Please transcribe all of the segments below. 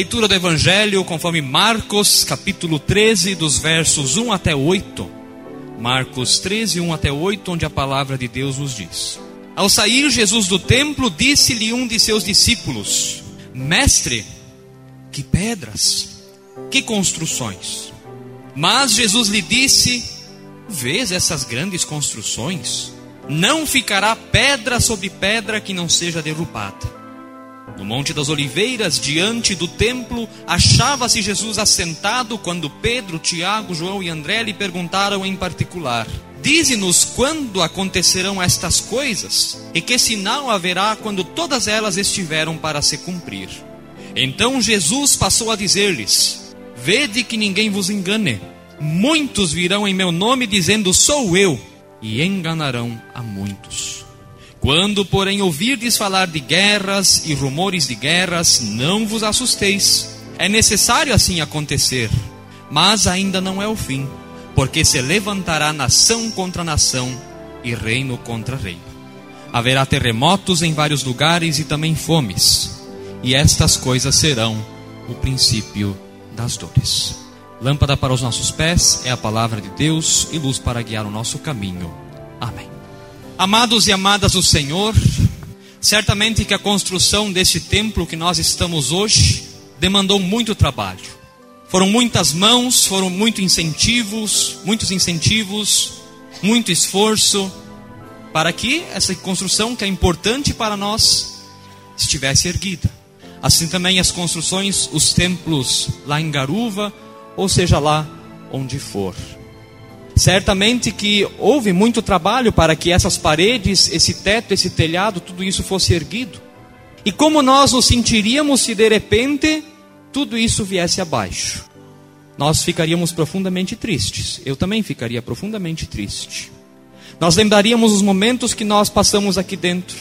leitura do Evangelho conforme Marcos, capítulo 13, dos versos 1 até 8. Marcos 13, 1 até 8, onde a palavra de Deus nos diz: Ao sair Jesus do templo, disse-lhe um de seus discípulos: Mestre, que pedras, que construções. Mas Jesus lhe disse: Vês essas grandes construções? Não ficará pedra sobre pedra que não seja derrubada. No Monte das Oliveiras, diante do templo, achava-se Jesus assentado quando Pedro, Tiago, João e André lhe perguntaram em particular: Dize-nos quando acontecerão estas coisas e que sinal haverá quando todas elas estiveram para se cumprir. Então Jesus passou a dizer-lhes: Vede que ninguém vos engane. Muitos virão em meu nome dizendo: Sou eu, e enganarão a muitos. Quando, porém, ouvirdes falar de guerras e rumores de guerras, não vos assusteis. É necessário assim acontecer, mas ainda não é o fim, porque se levantará nação contra nação e reino contra reino. Haverá terremotos em vários lugares e também fomes, e estas coisas serão o princípio das dores. Lâmpada para os nossos pés é a palavra de Deus e luz para guiar o nosso caminho. Amém. Amados e amadas do Senhor, certamente que a construção deste templo que nós estamos hoje demandou muito trabalho. Foram muitas mãos, foram muitos incentivos, muitos incentivos, muito esforço para que essa construção que é importante para nós estivesse erguida. Assim também as construções, os templos lá em Garuva, ou seja lá onde for. Certamente que houve muito trabalho para que essas paredes, esse teto, esse telhado, tudo isso fosse erguido. E como nós nos sentiríamos se de repente tudo isso viesse abaixo? Nós ficaríamos profundamente tristes. Eu também ficaria profundamente triste. Nós lembraríamos os momentos que nós passamos aqui dentro.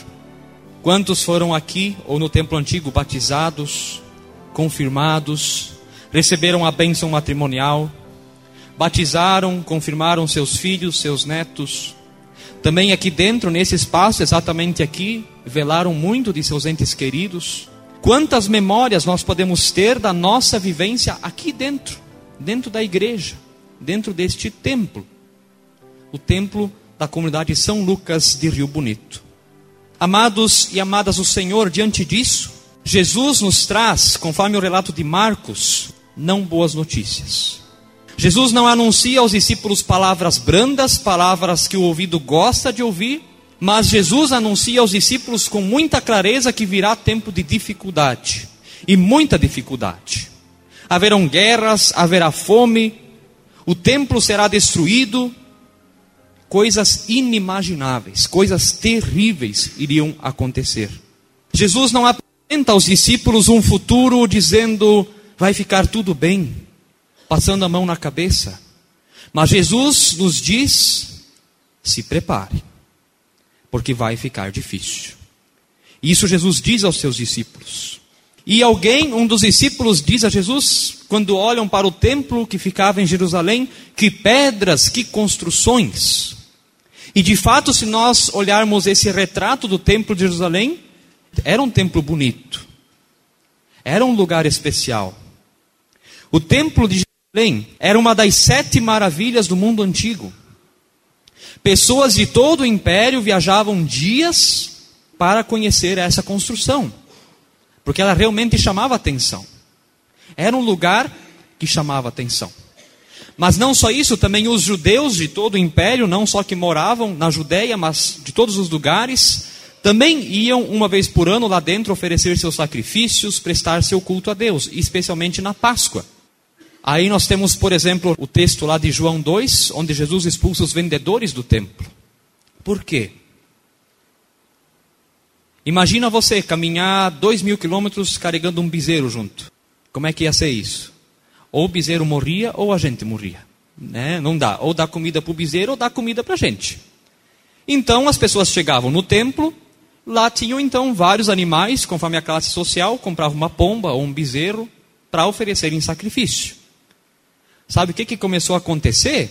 Quantos foram aqui ou no templo antigo batizados, confirmados, receberam a bênção matrimonial, batizaram, confirmaram seus filhos, seus netos. Também aqui dentro, nesse espaço, exatamente aqui, velaram muito de seus entes queridos. Quantas memórias nós podemos ter da nossa vivência aqui dentro, dentro da igreja, dentro deste templo, o templo da comunidade São Lucas de Rio Bonito. Amados e amadas do Senhor, diante disso, Jesus nos traz, conforme o relato de Marcos, não boas notícias. Jesus não anuncia aos discípulos palavras brandas, palavras que o ouvido gosta de ouvir, mas Jesus anuncia aos discípulos com muita clareza que virá tempo de dificuldade e muita dificuldade. Haverão guerras, haverá fome, o templo será destruído, coisas inimagináveis, coisas terríveis iriam acontecer. Jesus não apresenta aos discípulos um futuro dizendo vai ficar tudo bem passando a mão na cabeça. Mas Jesus nos diz: se prepare, porque vai ficar difícil. Isso Jesus diz aos seus discípulos. E alguém, um dos discípulos, diz a Jesus, quando olham para o templo que ficava em Jerusalém, que pedras, que construções. E de fato, se nós olharmos esse retrato do templo de Jerusalém, era um templo bonito, era um lugar especial. O templo de Jerusalém era uma das sete maravilhas do mundo antigo. Pessoas de todo o império viajavam dias para conhecer essa construção, porque ela realmente chamava atenção. Era um lugar que chamava atenção. Mas não só isso, também os judeus de todo o império, não só que moravam na Judéia, mas de todos os lugares, também iam uma vez por ano lá dentro oferecer seus sacrifícios, prestar seu culto a Deus, especialmente na Páscoa. Aí nós temos, por exemplo, o texto lá de João 2, onde Jesus expulsa os vendedores do templo. Por quê? Imagina você caminhar dois mil quilômetros carregando um bezerro junto. Como é que ia ser isso? Ou o bezerro morria ou a gente morria. Né? Não dá. Ou dá comida para o bezerro ou dá comida para a gente. Então as pessoas chegavam no templo, lá tinham então vários animais, conforme a classe social, compravam uma pomba ou um bezerro para oferecerem sacrifício. Sabe o que, que começou a acontecer?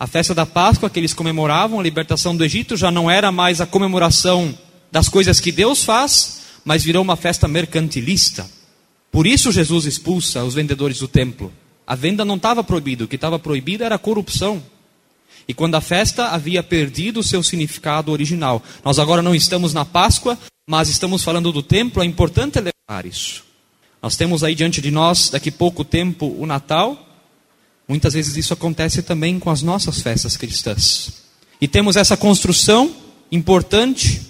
A festa da Páscoa que eles comemoravam, a libertação do Egito, já não era mais a comemoração das coisas que Deus faz, mas virou uma festa mercantilista. Por isso Jesus expulsa os vendedores do templo. A venda não estava proibida, o que estava proibido era a corrupção. E quando a festa havia perdido o seu significado original. Nós agora não estamos na Páscoa, mas estamos falando do templo, é importante lembrar isso. Nós temos aí diante de nós, daqui pouco tempo, o Natal. Muitas vezes isso acontece também com as nossas festas cristãs. E temos essa construção importante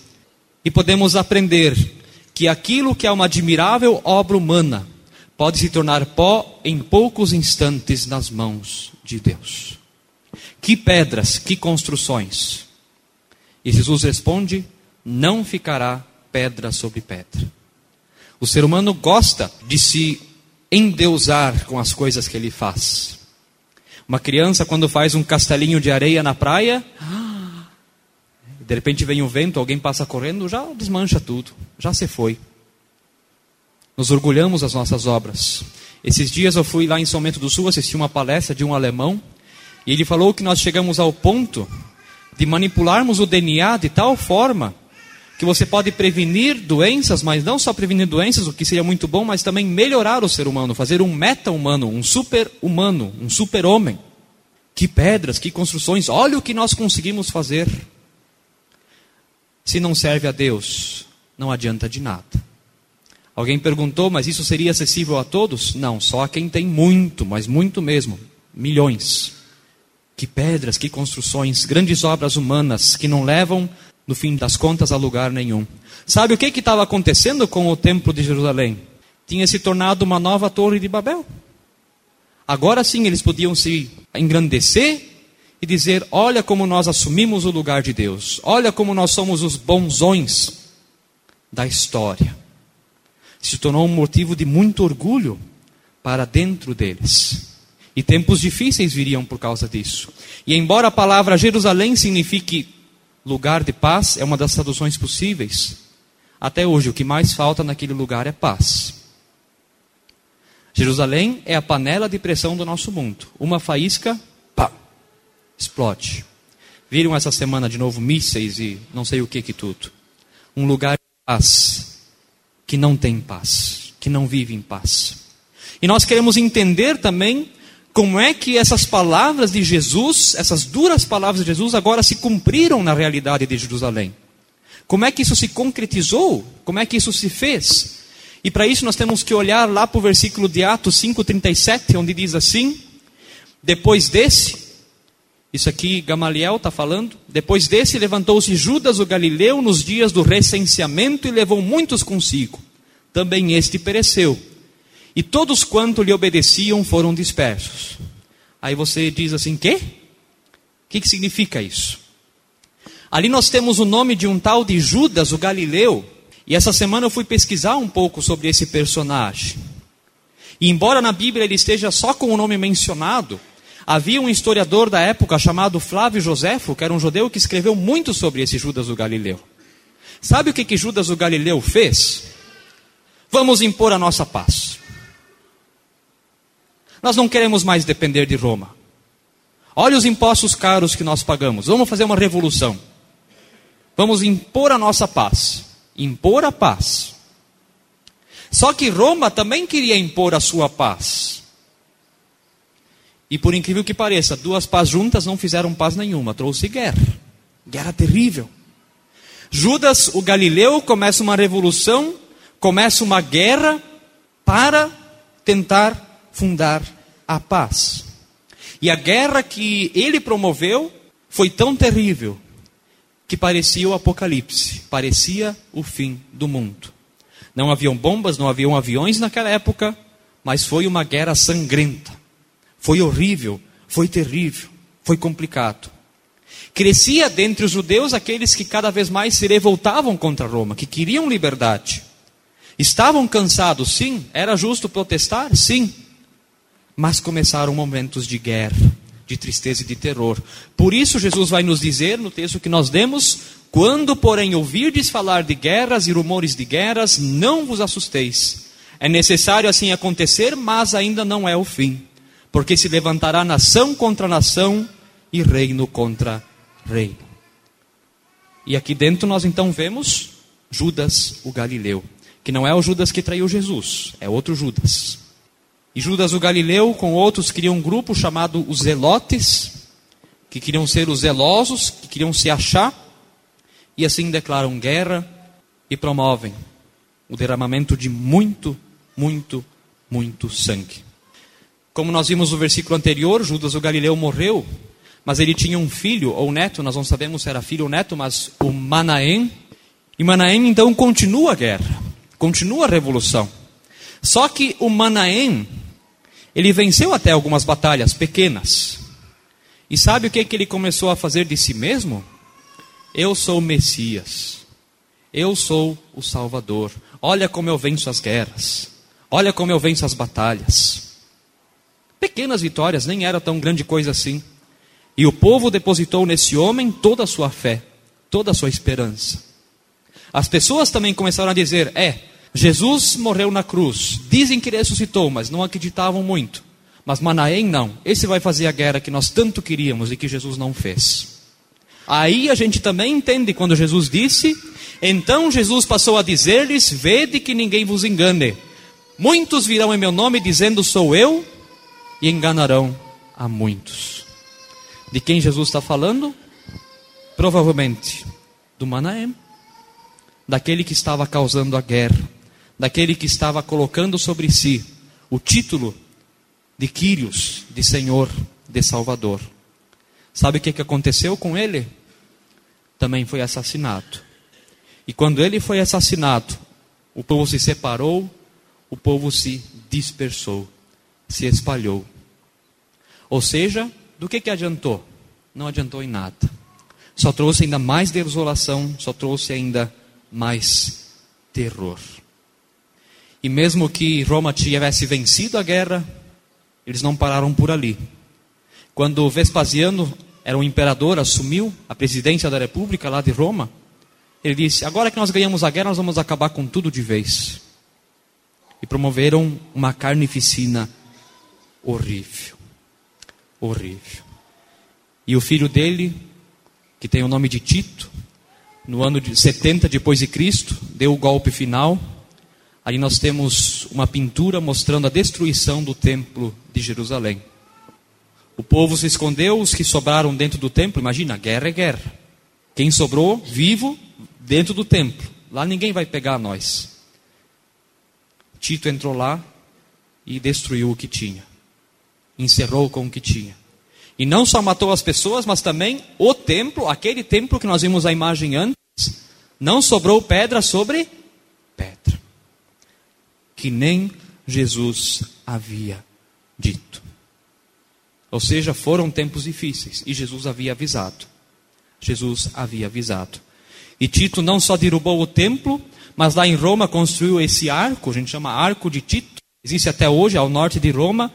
e podemos aprender que aquilo que é uma admirável obra humana pode se tornar pó em poucos instantes nas mãos de Deus. Que pedras, que construções. E Jesus responde: não ficará pedra sobre pedra. O ser humano gosta de se endeusar com as coisas que ele faz. Uma criança, quando faz um castelinho de areia na praia, de repente vem o vento, alguém passa correndo, já desmancha tudo, já se foi. Nos orgulhamos das nossas obras. Esses dias eu fui lá em São Bento do Sul assistir uma palestra de um alemão e ele falou que nós chegamos ao ponto de manipularmos o DNA de tal forma que você pode prevenir doenças, mas não só prevenir doenças, o que seria muito bom, mas também melhorar o ser humano, fazer um meta-humano, um super-humano, um super-homem. Que pedras, que construções, olha o que nós conseguimos fazer. Se não serve a Deus, não adianta de nada. Alguém perguntou, mas isso seria acessível a todos? Não, só a quem tem muito, mas muito mesmo, milhões. Que pedras, que construções, grandes obras humanas que não levam, no fim das contas, a lugar nenhum. Sabe o que estava acontecendo com o Templo de Jerusalém? Tinha se tornado uma nova Torre de Babel. Agora sim eles podiam se engrandecer e dizer: Olha como nós assumimos o lugar de Deus, olha como nós somos os bonzões da história. Se tornou um motivo de muito orgulho para dentro deles. E tempos difíceis viriam por causa disso. E embora a palavra Jerusalém signifique lugar de paz, é uma das traduções possíveis. Até hoje, o que mais falta naquele lugar é paz. Jerusalém é a panela de pressão do nosso mundo. Uma faísca explode. Viram essa semana de novo mísseis e não sei o que que tudo. Um lugar de paz que não tem paz, que não vive em paz. E nós queremos entender também como é que essas palavras de Jesus, essas duras palavras de Jesus, agora se cumpriram na realidade de Jerusalém. Como é que isso se concretizou? Como é que isso se fez? E para isso nós temos que olhar lá para o versículo de Atos 5,37, onde diz assim: Depois desse, isso aqui Gamaliel está falando. Depois desse, levantou-se Judas o Galileu nos dias do recenseamento e levou muitos consigo. Também este pereceu. E todos quanto lhe obedeciam foram dispersos. Aí você diz assim: quê? O que, que significa isso? Ali nós temos o nome de um tal de Judas o Galileu. E essa semana eu fui pesquisar um pouco sobre esse personagem. E embora na Bíblia ele esteja só com o nome mencionado, Havia um historiador da época chamado Flávio Joséfo, que era um judeu que escreveu muito sobre esse Judas o Galileu. Sabe o que, que Judas o Galileu fez? Vamos impor a nossa paz. Nós não queremos mais depender de Roma. Olha os impostos caros que nós pagamos. Vamos fazer uma revolução. Vamos impor a nossa paz. Impor a paz. Só que Roma também queria impor a sua paz. E por incrível que pareça, duas paz juntas não fizeram paz nenhuma, trouxe guerra. Guerra terrível. Judas, o Galileu, começa uma revolução, começa uma guerra para tentar fundar a paz. E a guerra que ele promoveu foi tão terrível que parecia o apocalipse, parecia o fim do mundo. Não haviam bombas, não haviam aviões naquela época, mas foi uma guerra sangrenta. Foi horrível, foi terrível, foi complicado. Crescia dentre os judeus aqueles que cada vez mais se revoltavam contra Roma, que queriam liberdade. Estavam cansados, sim, era justo protestar, sim. Mas começaram momentos de guerra, de tristeza e de terror. Por isso, Jesus vai nos dizer no texto que nós demos: quando, porém, ouvirdes falar de guerras e rumores de guerras, não vos assusteis. É necessário assim acontecer, mas ainda não é o fim porque se levantará nação contra nação e reino contra reino. E aqui dentro nós então vemos Judas o Galileu, que não é o Judas que traiu Jesus, é outro Judas. E Judas o Galileu com outros criam um grupo chamado os Zelotes, que queriam ser os zelosos, que queriam se achar, e assim declaram guerra e promovem o derramamento de muito, muito, muito sangue. Como nós vimos no versículo anterior, Judas o Galileu morreu, mas ele tinha um filho ou neto, nós não sabemos se era filho ou neto, mas o Manaém. E Manaém então continua a guerra, continua a revolução. Só que o Manaém, ele venceu até algumas batalhas pequenas. E sabe o que, que ele começou a fazer de si mesmo? Eu sou o Messias. Eu sou o Salvador. Olha como eu venço as guerras. Olha como eu venço as batalhas. Pequenas vitórias, nem era tão grande coisa assim. E o povo depositou nesse homem toda a sua fé, toda a sua esperança. As pessoas também começaram a dizer: é, Jesus morreu na cruz. Dizem que ressuscitou, mas não acreditavam muito. Mas Manaém não. Esse vai fazer a guerra que nós tanto queríamos e que Jesus não fez. Aí a gente também entende quando Jesus disse: Então Jesus passou a dizer-lhes: Vede que ninguém vos engane. Muitos virão em meu nome dizendo: Sou eu, e enganarão a muitos. De quem Jesus está falando? Provavelmente do Manaém, daquele que estava causando a guerra, daquele que estava colocando sobre si o título de Quírios, de Senhor, de Salvador. Sabe o que, que aconteceu com ele? Também foi assassinado. E quando ele foi assassinado, o povo se separou, o povo se dispersou, se espalhou. Ou seja, do que, que adiantou? Não adiantou em nada. Só trouxe ainda mais desolação, só trouxe ainda mais terror. E mesmo que Roma tivesse vencido a guerra, eles não pararam por ali. Quando Vespasiano era o imperador, assumiu a presidência da República lá de Roma, ele disse: Agora que nós ganhamos a guerra, nós vamos acabar com tudo de vez. E promoveram uma carnificina horrível. Horrível. E o filho dele, que tem o nome de Tito, no ano de 70 depois de Cristo, deu o golpe final Ali nós temos uma pintura mostrando a destruição do templo de Jerusalém. O povo se escondeu, os que sobraram dentro do templo, imagina, guerra é guerra. Quem sobrou vivo dentro do templo, lá ninguém vai pegar nós. Tito entrou lá e destruiu o que tinha, encerrou com o que tinha. E não só matou as pessoas, mas também o templo, aquele templo que nós vimos a imagem antes, não sobrou pedra sobre pedra que nem Jesus havia dito. Ou seja, foram tempos difíceis e Jesus havia avisado. Jesus havia avisado. E Tito não só derrubou o templo, mas lá em Roma construiu esse arco, a gente chama Arco de Tito, existe até hoje ao norte de Roma,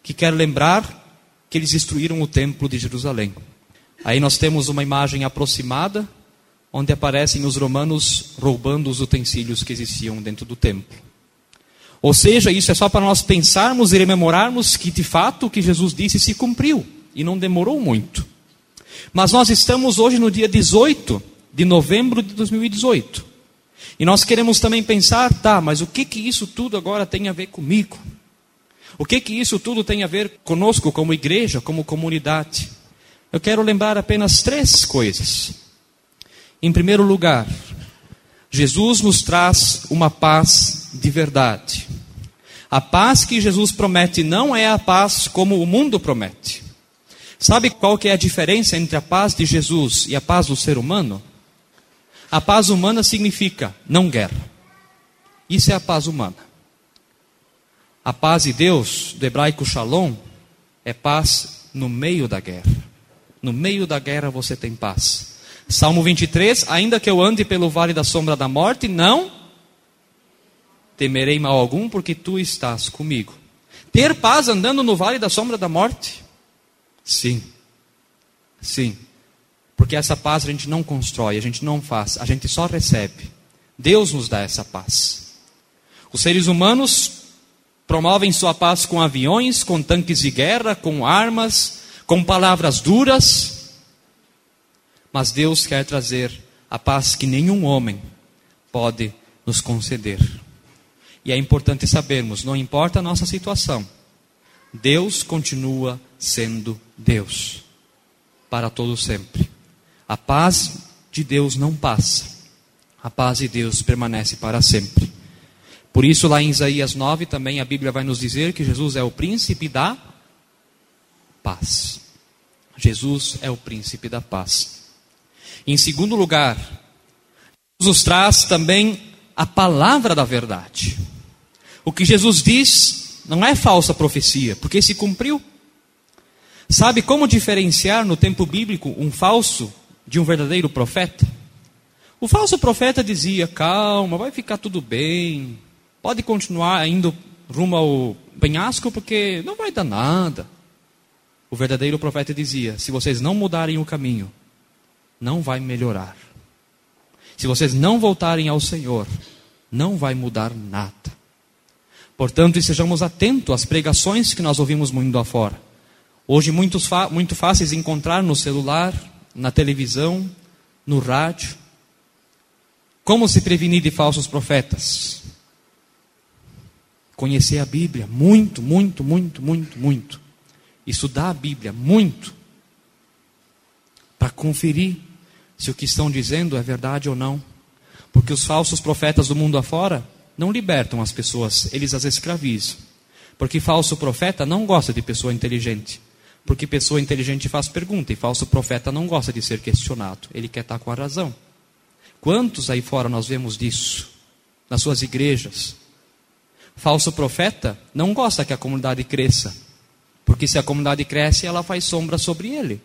que quer lembrar que eles destruíram o templo de Jerusalém. Aí nós temos uma imagem aproximada, onde aparecem os romanos roubando os utensílios que existiam dentro do templo. Ou seja, isso é só para nós pensarmos e rememorarmos que de fato o que Jesus disse se cumpriu e não demorou muito. Mas nós estamos hoje no dia 18 de novembro de 2018. E nós queremos também pensar, tá, mas o que que isso tudo agora tem a ver comigo? O que que isso tudo tem a ver conosco como igreja, como comunidade? Eu quero lembrar apenas três coisas. Em primeiro lugar, Jesus nos traz uma paz de verdade. A paz que Jesus promete não é a paz como o mundo promete. Sabe qual que é a diferença entre a paz de Jesus e a paz do ser humano? A paz humana significa não guerra. Isso é a paz humana. A paz de Deus, do hebraico shalom, é paz no meio da guerra. No meio da guerra você tem paz. Salmo 23: Ainda que eu ande pelo vale da sombra da morte, não temerei mal algum, porque tu estás comigo. Ter paz andando no vale da sombra da morte? Sim. Sim. Porque essa paz a gente não constrói, a gente não faz, a gente só recebe. Deus nos dá essa paz. Os seres humanos promovem sua paz com aviões, com tanques de guerra, com armas, com palavras duras, mas Deus quer trazer a paz que nenhum homem pode nos conceder. E é importante sabermos, não importa a nossa situação, Deus continua sendo Deus para todo sempre. A paz de Deus não passa. A paz de Deus permanece para sempre. Por isso, lá em Isaías 9, também a Bíblia vai nos dizer que Jesus é o príncipe da paz. Jesus é o príncipe da paz. Em segundo lugar, Jesus traz também a palavra da verdade. O que Jesus diz não é falsa profecia, porque se cumpriu. Sabe como diferenciar no tempo bíblico um falso de um verdadeiro profeta? O falso profeta dizia: calma, vai ficar tudo bem, Pode continuar indo rumo ao penhasco porque não vai dar nada. O verdadeiro profeta dizia: se vocês não mudarem o caminho, não vai melhorar. Se vocês não voltarem ao Senhor, não vai mudar nada. Portanto, estejamos atentos às pregações que nós ouvimos mundo afora. Hoje, muito, muito fáceis encontrar no celular, na televisão, no rádio. Como se prevenir de falsos profetas? Conhecer a Bíblia, muito, muito, muito, muito, muito. Estudar a Bíblia, muito. Para conferir se o que estão dizendo é verdade ou não. Porque os falsos profetas do mundo afora não libertam as pessoas, eles as escravizam. Porque falso profeta não gosta de pessoa inteligente. Porque pessoa inteligente faz pergunta e falso profeta não gosta de ser questionado. Ele quer estar com a razão. Quantos aí fora nós vemos disso? Nas suas igrejas, Falso profeta não gosta que a comunidade cresça, porque se a comunidade cresce, ela faz sombra sobre ele.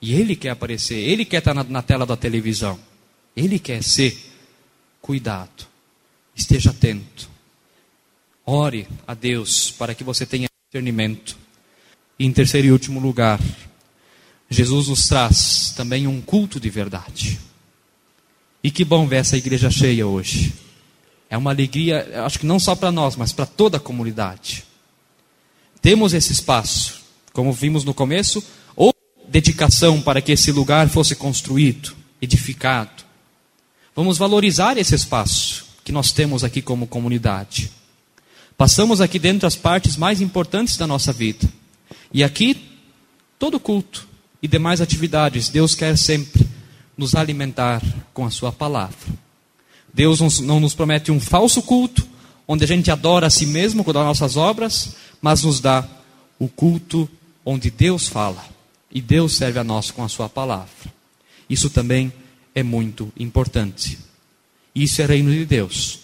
E ele quer aparecer, ele quer estar na, na tela da televisão, ele quer ser. Cuidado, esteja atento. Ore a Deus para que você tenha discernimento. E em terceiro e último lugar, Jesus nos traz também um culto de verdade. E que bom ver essa igreja cheia hoje. É uma alegria, acho que não só para nós, mas para toda a comunidade. Temos esse espaço, como vimos no começo, ou dedicação para que esse lugar fosse construído, edificado. Vamos valorizar esse espaço que nós temos aqui como comunidade. Passamos aqui dentro as partes mais importantes da nossa vida. E aqui, todo culto e demais atividades, Deus quer sempre nos alimentar com a Sua palavra. Deus não nos promete um falso culto, onde a gente adora a si mesmo com as nossas obras, mas nos dá o culto onde Deus fala e Deus serve a nós com a sua palavra. Isso também é muito importante. Isso é reino de Deus.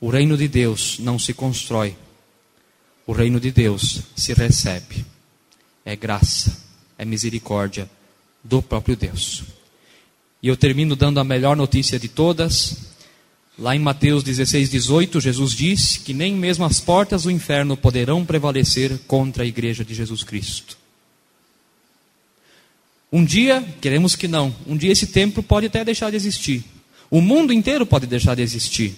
O reino de Deus não se constrói. O reino de Deus se recebe. É graça, é misericórdia do próprio Deus. E eu termino dando a melhor notícia de todas. Lá em Mateus 16, 18, Jesus diz que nem mesmo as portas do inferno poderão prevalecer contra a igreja de Jesus Cristo. Um dia, queremos que não, um dia esse templo pode até deixar de existir. O mundo inteiro pode deixar de existir.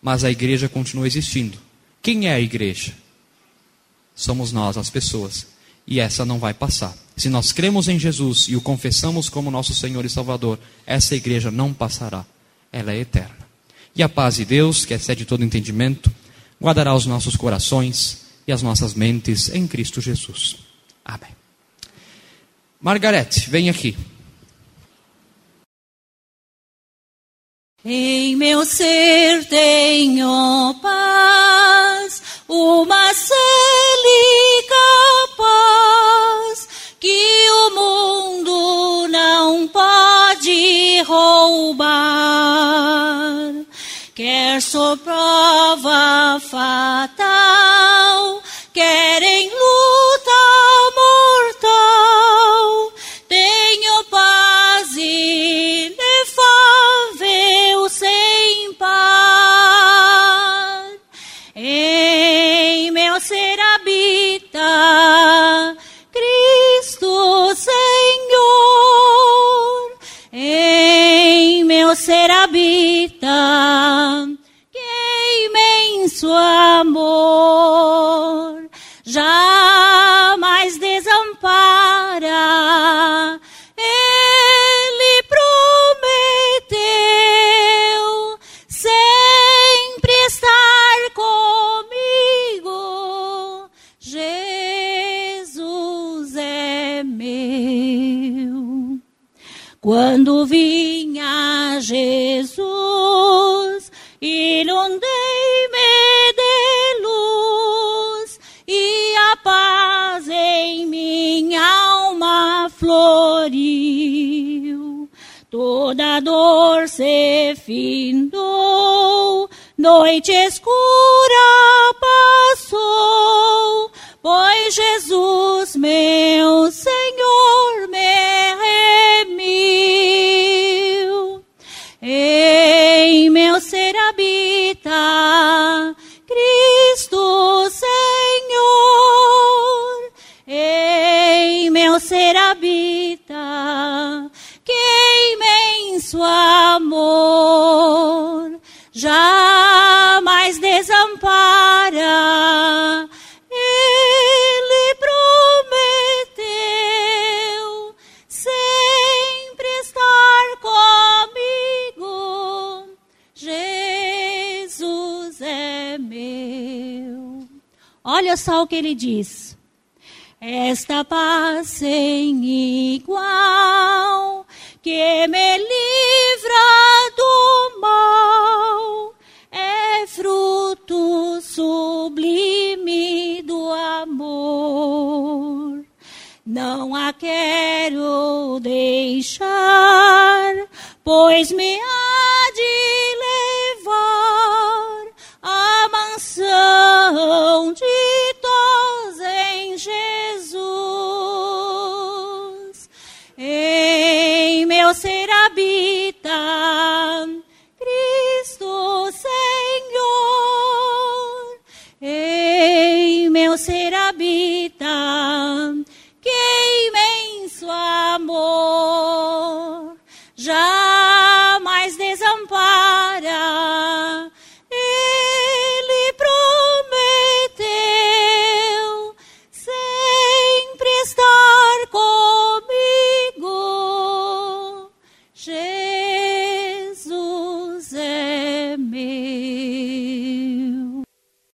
Mas a igreja continua existindo. Quem é a igreja? Somos nós, as pessoas. E essa não vai passar. Se nós cremos em Jesus e o confessamos como nosso Senhor e Salvador, essa igreja não passará, ela é eterna. E a paz de Deus, que excede todo entendimento, guardará os nossos corações e as nossas mentes em Cristo Jesus. Amém. Margarete, vem aqui. Em meu ser tenho paz, em meu Toda dor se findou, noite escura passou, pois Jesus, meu Senhor, Olha só o que ele diz. Esta paz sem igual que me livra do mal é fruto sublime do amor. Não a quero deixar, pois me há ser habita